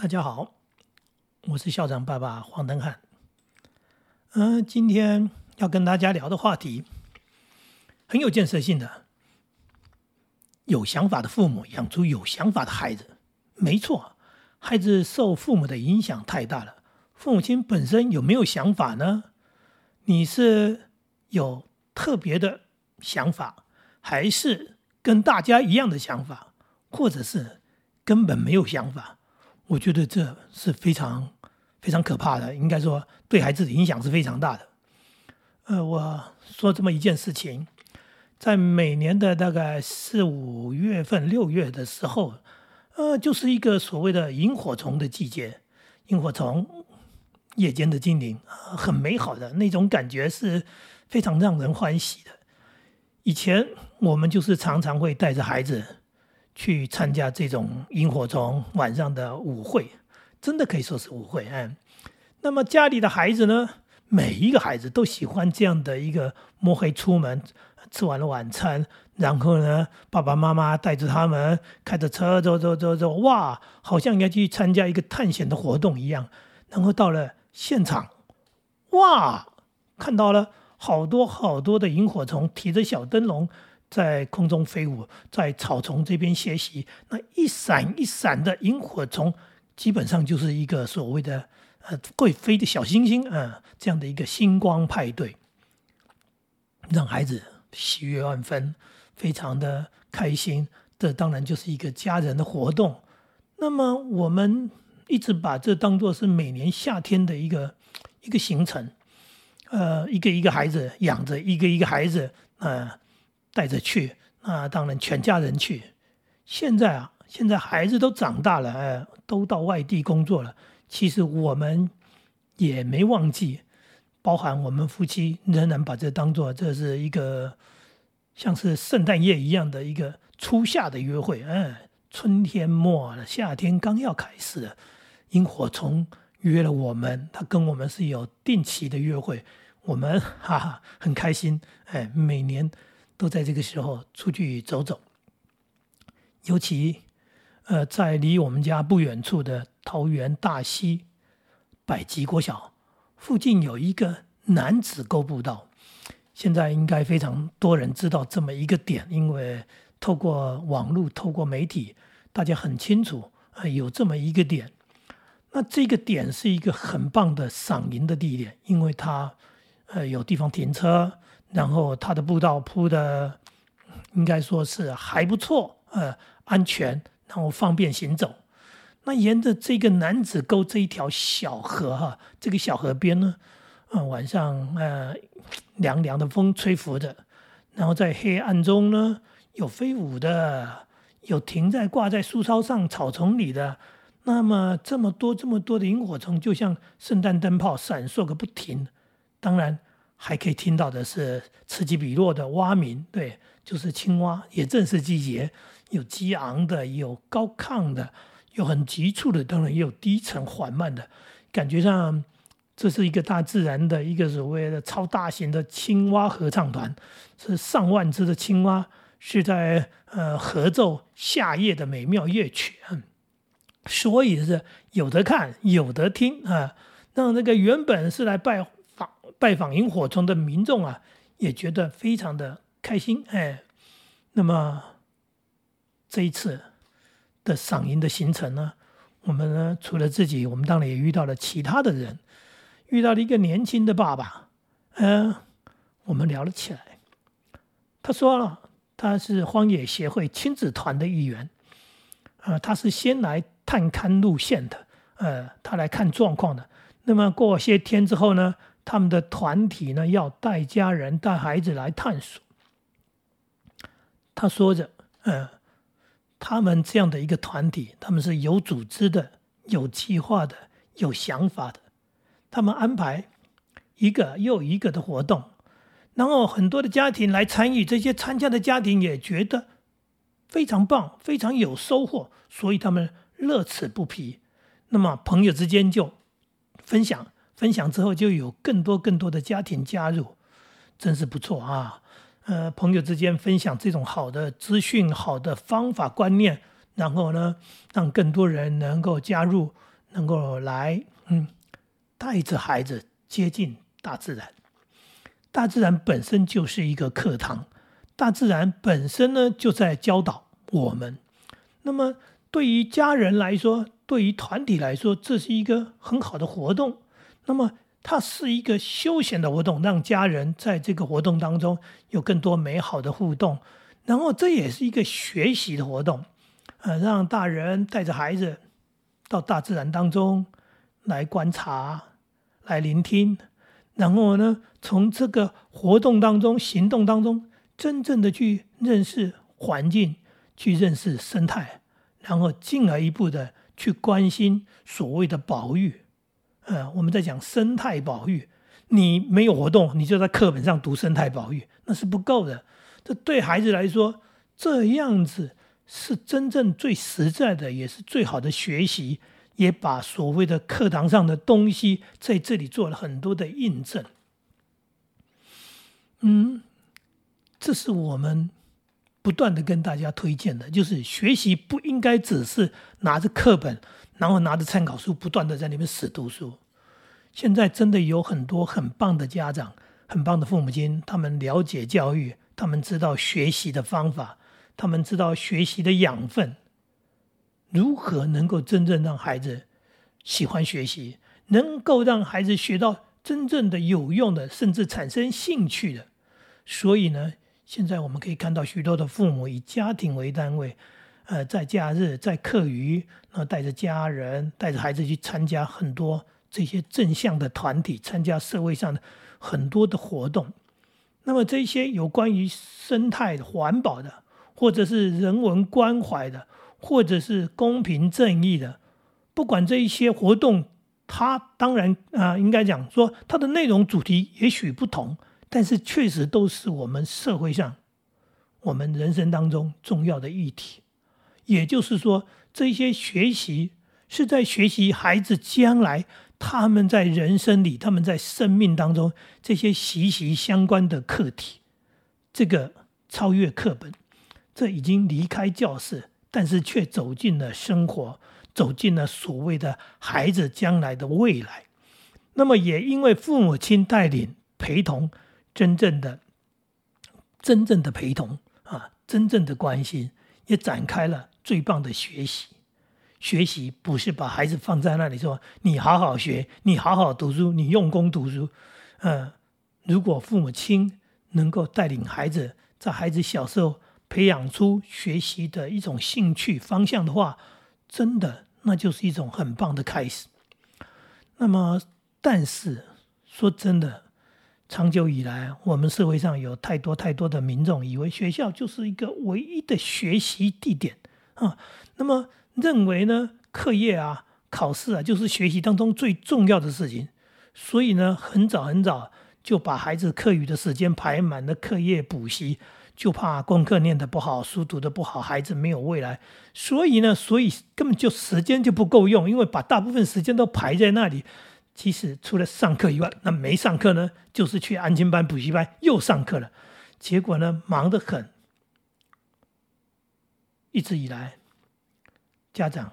大家好，我是校长爸爸黄登汉。嗯，今天要跟大家聊的话题很有建设性的。有想法的父母养出有想法的孩子，没错，孩子受父母的影响太大了。父母亲本身有没有想法呢？你是有特别的想法，还是跟大家一样的想法，或者是根本没有想法？我觉得这是非常非常可怕的，应该说对孩子的影响是非常大的。呃，我说这么一件事情，在每年的大概四五月份、六月的时候，呃，就是一个所谓的萤火虫的季节。萤火虫夜间的精灵，很美好的那种感觉是非常让人欢喜的。以前我们就是常常会带着孩子。去参加这种萤火虫晚上的舞会，真的可以说是舞会。嗯，那么家里的孩子呢，每一个孩子都喜欢这样的一个摸黑出门，吃完了晚餐，然后呢，爸爸妈妈带着他们开着车走走走走，哇，好像要去参加一个探险的活动一样。然后到了现场，哇，看到了好多好多的萤火虫，提着小灯笼。在空中飞舞，在草丛这边歇息，那一闪一闪的萤火虫，基本上就是一个所谓的呃会飞的小星星啊，这样的一个星光派对，让孩子喜悦万分，非常的开心。这当然就是一个家人的活动。那么我们一直把这当做是每年夏天的一个一个行程，呃，一个一个孩子养着一个一个孩子啊。带着去，那当然全家人去。现在啊，现在孩子都长大了，哎，都到外地工作了。其实我们也没忘记，包含我们夫妻仍然把这当做这是一个像是圣诞夜一样的一个初夏的约会。哎，春天末了，夏天刚要开始了，萤火虫约了我们，他跟我们是有定期的约会，我们哈哈很开心。哎，每年。都在这个时候出去走走，尤其，呃，在离我们家不远处的桃园大溪百吉国小附近有一个男子沟步道，现在应该非常多人知道这么一个点，因为透过网络、透过媒体，大家很清楚啊，有这么一个点。那这个点是一个很棒的赏银的地点，因为它呃有地方停车。然后它的步道铺的应该说是还不错，呃，安全，然后方便行走。那沿着这个男子沟这一条小河哈，这个小河边呢，嗯，晚上呃凉凉的风吹拂着，然后在黑暗中呢，有飞舞的，有停在挂在树梢上草丛里的，那么这么多这么多的萤火虫，就像圣诞灯泡闪烁个不停。当然。还可以听到的是此起彼落的蛙鸣，对，就是青蛙。也正是季节，有激昂的，有高亢的，有很急促的，当然也有低沉缓慢的。感觉上，这是一个大自然的一个所谓的超大型的青蛙合唱团，是上万只的青蛙是在呃合奏夏夜的美妙乐曲，嗯所以是有的看，有的听啊，让那个原本是来拜。拜访萤火虫的民众啊，也觉得非常的开心哎。那么这一次的赏萤的行程呢，我们呢除了自己，我们当然也遇到了其他的人，遇到了一个年轻的爸爸，嗯，我们聊了起来。他说了，他是荒野协会亲子团的一员，呃，他是先来探勘路线的，呃，他来看状况的。那么过些天之后呢？他们的团体呢，要带家人、带孩子来探索。他说着：“嗯，他们这样的一个团体，他们是有组织的、有计划的、有想法的。他们安排一个又一个的活动，然后很多的家庭来参与。这些参加的家庭也觉得非常棒，非常有收获，所以他们乐此不疲。那么朋友之间就分享。”分享之后，就有更多更多的家庭加入，真是不错啊！呃，朋友之间分享这种好的资讯、好的方法、观念，然后呢，让更多人能够加入，能够来，嗯，带着孩子接近大自然。大自然本身就是一个课堂，大自然本身呢就在教导我们。那么，对于家人来说，对于团体来说，这是一个很好的活动。那么，它是一个休闲的活动，让家人在这个活动当中有更多美好的互动。然后，这也是一个学习的活动，呃，让大人带着孩子到大自然当中来观察、来聆听。然后呢，从这个活动当中、行动当中，真正的去认识环境，去认识生态，然后进而一步的去关心所谓的保育。呃，我们在讲生态保育，你没有活动，你就在课本上读生态保育，那是不够的。这对孩子来说，这样子是真正最实在的，也是最好的学习。也把所谓的课堂上的东西在这里做了很多的印证。嗯，这是我们不断的跟大家推荐的，就是学习不应该只是拿着课本，然后拿着参考书不断的在里面死读书。现在真的有很多很棒的家长、很棒的父母亲，他们了解教育，他们知道学习的方法，他们知道学习的养分。如何能够真正让孩子喜欢学习，能够让孩子学到真正的有用的，甚至产生兴趣的？所以呢，现在我们可以看到许多的父母以家庭为单位，呃，在假日、在课余，然后带着家人、带着孩子去参加很多这些正向的团体，参加社会上的很多的活动。那么这些有关于生态环保的，或者是人文关怀的。或者是公平正义的，不管这一些活动，它当然啊，应该讲说它的内容主题也许不同，但是确实都是我们社会上、我们人生当中重要的议题。也就是说，这些学习是在学习孩子将来他们在人生里、他们在生命当中这些息息相关的课题。这个超越课本，这已经离开教室。但是却走进了生活，走进了所谓的孩子将来的未来。那么也因为父母亲带领陪同，真正的、真正的陪同啊，真正的关心，也展开了最棒的学习。学习不是把孩子放在那里说你好好学，你好好读书，你用功读书。嗯，如果父母亲能够带领孩子，在孩子小时候。培养出学习的一种兴趣方向的话，真的那就是一种很棒的开始。那么，但是说真的，长久以来，我们社会上有太多太多的民众以为学校就是一个唯一的学习地点啊。那么认为呢，课业啊、考试啊，就是学习当中最重要的事情。所以呢，很早很早就把孩子课余的时间排满了课业补习。就怕功课念得不好，书读得不好，孩子没有未来。所以呢，所以根本就时间就不够用，因为把大部分时间都排在那里。其实除了上课以外，那没上课呢，就是去安亲班、补习班又上课了。结果呢，忙得很。一直以来，家长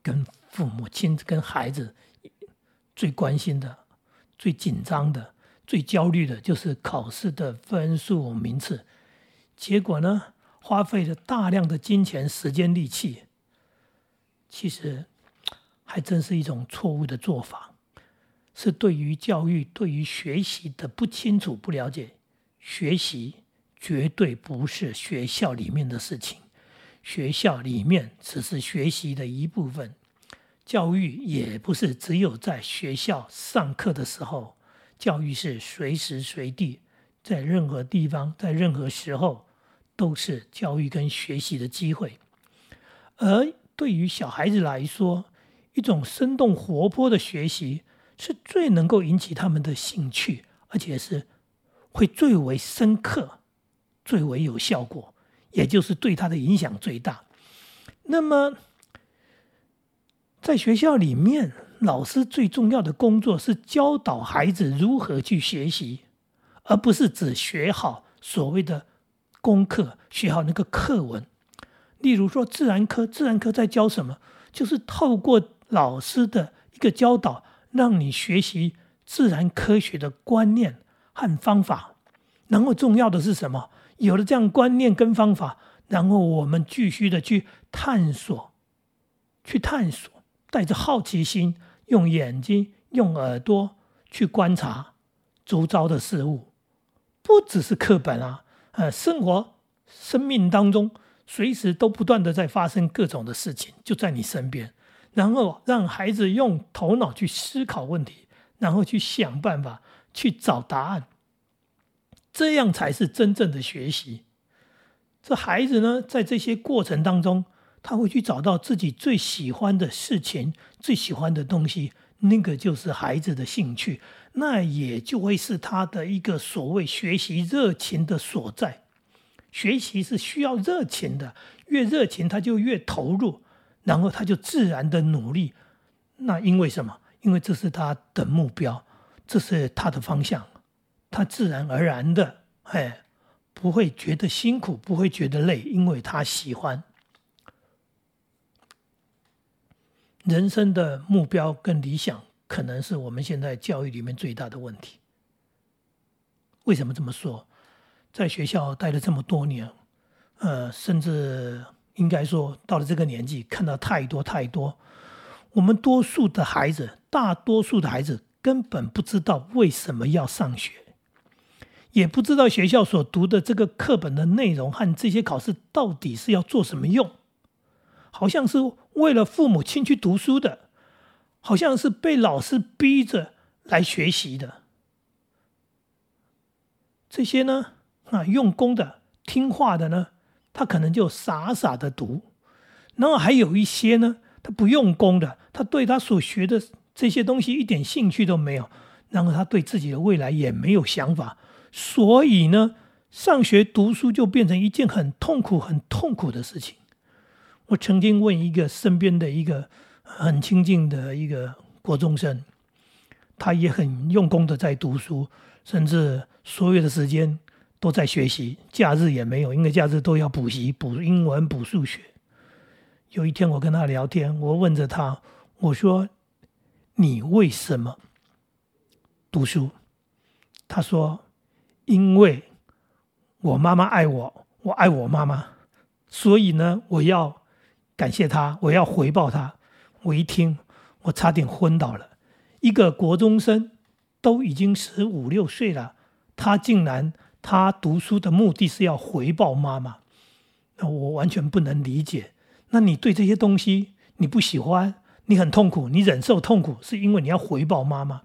跟父母亲、跟孩子最关心的、最紧张的。最焦虑的就是考试的分数名次，结果呢，花费了大量的金钱、时间、力气，其实还真是一种错误的做法，是对于教育、对于学习的不清楚、不了解。学习绝对不是学校里面的事情，学校里面只是学习的一部分，教育也不是只有在学校上课的时候。教育是随时随地，在任何地方，在任何时候，都是教育跟学习的机会。而对于小孩子来说，一种生动活泼的学习是最能够引起他们的兴趣，而且是会最为深刻、最为有效果，也就是对他的影响最大。那么，在学校里面。老师最重要的工作是教导孩子如何去学习，而不是只学好所谓的功课，学好那个课文。例如说自然科，自然科在教什么？就是透过老师的一个教导，让你学习自然科学的观念和方法。然后重要的是什么？有了这样观念跟方法，然后我们继续的去探索，去探索，带着好奇心，用眼睛、用耳朵去观察周遭的事物，不只是课本啊，呃，生活、生命当中，随时都不断的在发生各种的事情，就在你身边。然后让孩子用头脑去思考问题，然后去想办法，去找答案。这样才是真正的学习。这孩子呢，在这些过程当中，他会去找到自己最喜欢的事情、最喜欢的东西，那个就是孩子的兴趣，那也就会是他的一个所谓学习热情的所在。学习是需要热情的，越热情他就越投入，然后他就自然的努力。那因为什么？因为这是他的目标，这是他的方向。他自然而然的，哎，不会觉得辛苦，不会觉得累，因为他喜欢。人生的目标跟理想，可能是我们现在教育里面最大的问题。为什么这么说？在学校待了这么多年，呃，甚至应该说到了这个年纪，看到太多太多，我们多数的孩子，大多数的孩子根本不知道为什么要上学。也不知道学校所读的这个课本的内容和这些考试到底是要做什么用，好像是为了父母亲去读书的，好像是被老师逼着来学习的。这些呢，啊，用功的、听话的呢，他可能就傻傻的读；然后还有一些呢，他不用功的，他对他所学的这些东西一点兴趣都没有，然后他对自己的未来也没有想法。所以呢，上学读书就变成一件很痛苦、很痛苦的事情。我曾经问一个身边的一个很亲近的一个国中生，他也很用功的在读书，甚至所有的时间都在学习，假日也没有，因为假日都要补习，补英文、补数学。有一天我跟他聊天，我问着他，我说：“你为什么读书？”他说。因为我妈妈爱我，我爱我妈妈，所以呢，我要感谢她，我要回报她。我一听，我差点昏倒了。一个国中生都已经十五六岁了，他竟然他读书的目的是要回报妈妈，那我完全不能理解。那你对这些东西你不喜欢，你很痛苦，你忍受痛苦，是因为你要回报妈妈，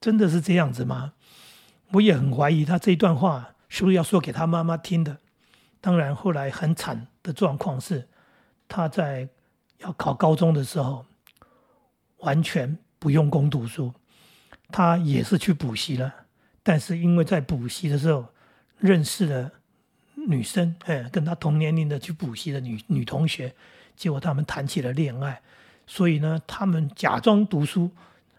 真的是这样子吗？我也很怀疑他这一段话是不是要说给他妈妈听的。当然，后来很惨的状况是，他在要考高中的时候，完全不用功读书，他也是去补习了。但是因为在补习的时候认识了女生，哎，跟他同年龄的去补习的女女同学，结果他们谈起了恋爱。所以呢，他们假装读书，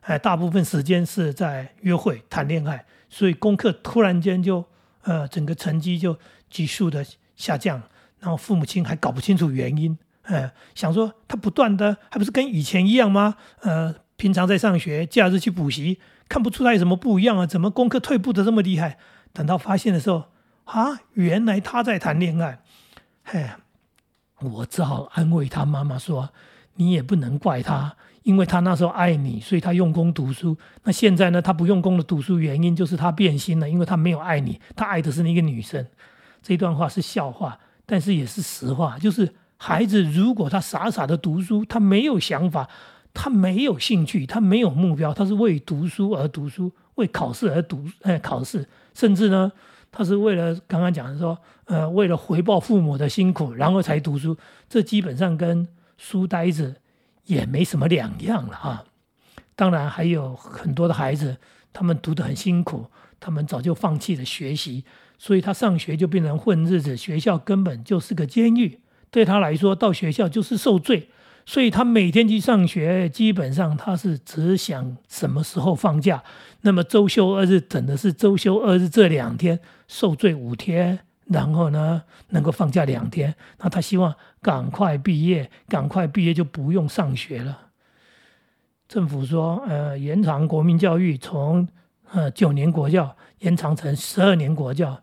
哎，大部分时间是在约会谈恋爱。所以功课突然间就，呃，整个成绩就急速的下降，然后父母亲还搞不清楚原因，呃，想说他不断的还不是跟以前一样吗？呃，平常在上学，假日去补习，看不出来有什么不一样啊？怎么功课退步的这么厉害？等到发现的时候，啊，原来他在谈恋爱，嘿，我只好安慰他妈妈说，你也不能怪他。因为他那时候爱你，所以他用功读书。那现在呢？他不用功的读书原因就是他变心了，因为他没有爱你，他爱的是那个女生。这段话是笑话，但是也是实话。就是孩子如果他傻傻的读书，他没有想法，他没有兴趣，他没有目标，他是为读书而读书，为考试而读，哎，考试，甚至呢，他是为了刚刚讲的说，呃，为了回报父母的辛苦，然后才读书。这基本上跟书呆子。也没什么两样了啊！当然还有很多的孩子，他们读得很辛苦，他们早就放弃了学习，所以他上学就变成混日子，学校根本就是个监狱，对他来说到学校就是受罪，所以他每天去上学，基本上他是只想什么时候放假。那么周休二日等的是周休二日这两天受罪五天，然后呢能够放假两天，那他希望赶快毕业，赶快毕业就不用上学了。政府说，呃，延长国民教育从呃九年国教延长成十二年国教，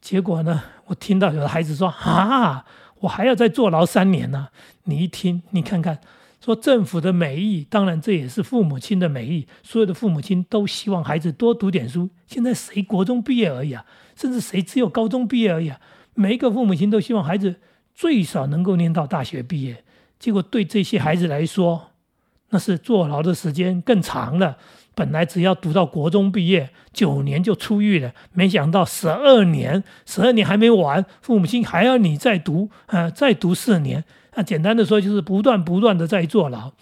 结果呢，我听到有的孩子说啊，我还要再坐牢三年呢。你一听，你看看。说政府的美意，当然这也是父母亲的美意。所有的父母亲都希望孩子多读点书。现在谁国中毕业而已啊？甚至谁只有高中毕业而已啊？每一个父母亲都希望孩子最少能够念到大学毕业。结果对这些孩子来说，那是坐牢的时间更长了。本来只要读到国中毕业，九年就出狱了，没想到十二年，十二年还没完，父母亲还要你再读，呃，再读四年。那简单的说，就是不断不断的在坐牢，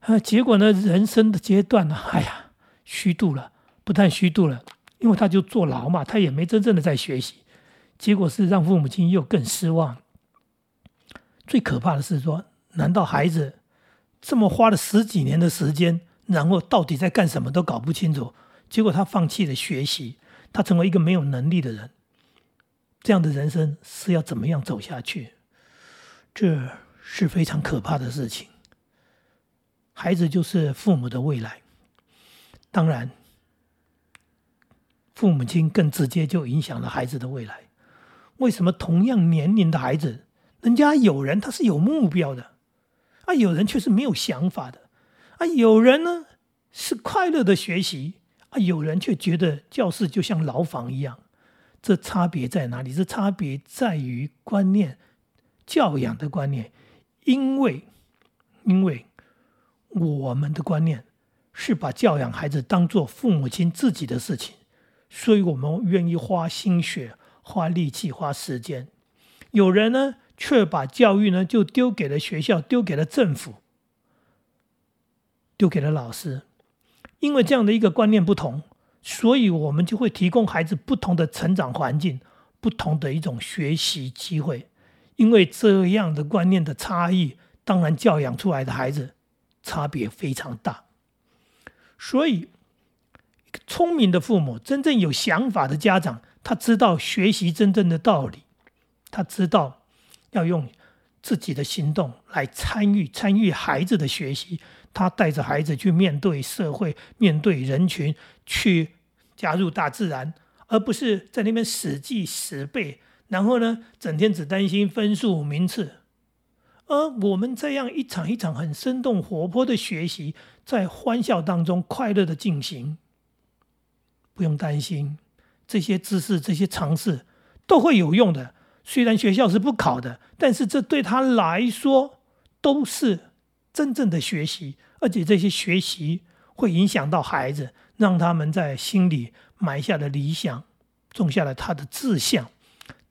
啊，结果呢，人生的阶段呢，哎呀，虚度了，不但虚度了，因为他就坐牢嘛，他也没真正的在学习，结果是让父母亲又更失望。最可怕的是说，难道孩子这么花了十几年的时间，然后到底在干什么都搞不清楚，结果他放弃了学习，他成为一个没有能力的人，这样的人生是要怎么样走下去？这。是非常可怕的事情。孩子就是父母的未来，当然，父母亲更直接就影响了孩子的未来。为什么同样年龄的孩子，人家有人他是有目标的，啊，有人却是没有想法的，啊，有人呢是快乐的学习，啊，有人却觉得教室就像牢房一样。这差别在哪里？这差别在于观念、教养的观念。因为，因为我们的观念是把教养孩子当做父母亲自己的事情，所以我们愿意花心血、花力气、花时间。有人呢，却把教育呢就丢给了学校，丢给了政府，丢给了老师。因为这样的一个观念不同，所以我们就会提供孩子不同的成长环境，不同的一种学习机会。因为这样的观念的差异，当然教养出来的孩子差别非常大。所以，聪明的父母，真正有想法的家长，他知道学习真正的道理，他知道要用自己的行动来参与参与孩子的学习。他带着孩子去面对社会，面对人群，去加入大自然，而不是在那边死记死背。然后呢，整天只担心分数名次，而我们这样一场一场很生动活泼的学习，在欢笑当中快乐的进行，不用担心这些知识、这些尝试都会有用的。虽然学校是不考的，但是这对他来说都是真正的学习，而且这些学习会影响到孩子，让他们在心里埋下了理想，种下了他的志向。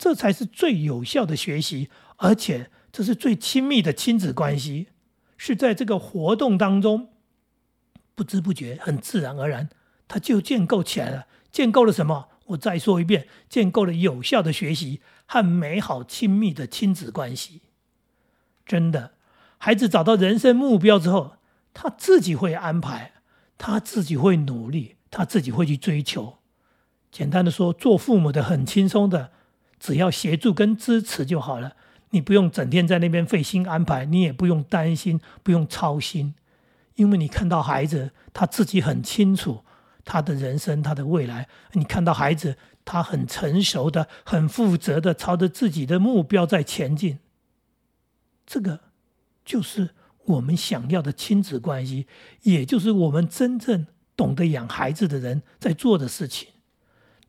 这才是最有效的学习，而且这是最亲密的亲子关系，是在这个活动当中不知不觉、很自然而然，它就建构起来了。建构了什么？我再说一遍，建构了有效的学习和美好亲密的亲子关系。真的，孩子找到人生目标之后，他自己会安排，他自己会努力，他自己会去追求。简单的说，做父母的很轻松的。只要协助跟支持就好了，你不用整天在那边费心安排，你也不用担心，不用操心，因为你看到孩子他自己很清楚他的人生，他的未来。你看到孩子他很成熟的、很负责的，朝着自己的目标在前进。这个就是我们想要的亲子关系，也就是我们真正懂得养孩子的人在做的事情。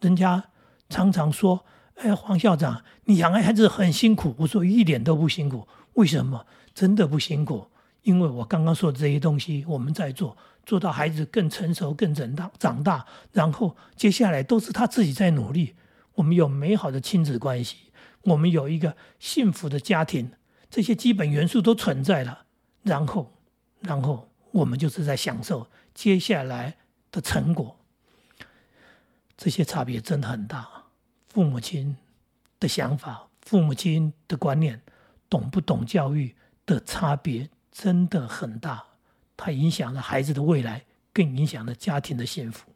人家常常说。哎，黄校长，你养孩子很辛苦。我说一点都不辛苦，为什么？真的不辛苦，因为我刚刚说的这些东西，我们在做，做到孩子更成熟、更长大、长大，然后接下来都是他自己在努力。我们有美好的亲子关系，我们有一个幸福的家庭，这些基本元素都存在了。然后，然后我们就是在享受接下来的成果。这些差别真的很大。父母亲的想法、父母亲的观念、懂不懂教育的差别真的很大，它影响了孩子的未来，更影响了家庭的幸福。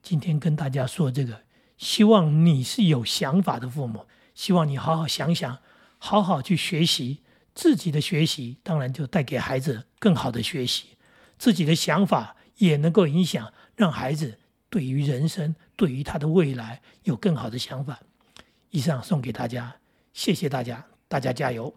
今天跟大家说这个，希望你是有想法的父母，希望你好好想想，好好去学习。自己的学习当然就带给孩子更好的学习，自己的想法也能够影响，让孩子对于人生、对于他的未来有更好的想法。以上送给大家，谢谢大家，大家加油。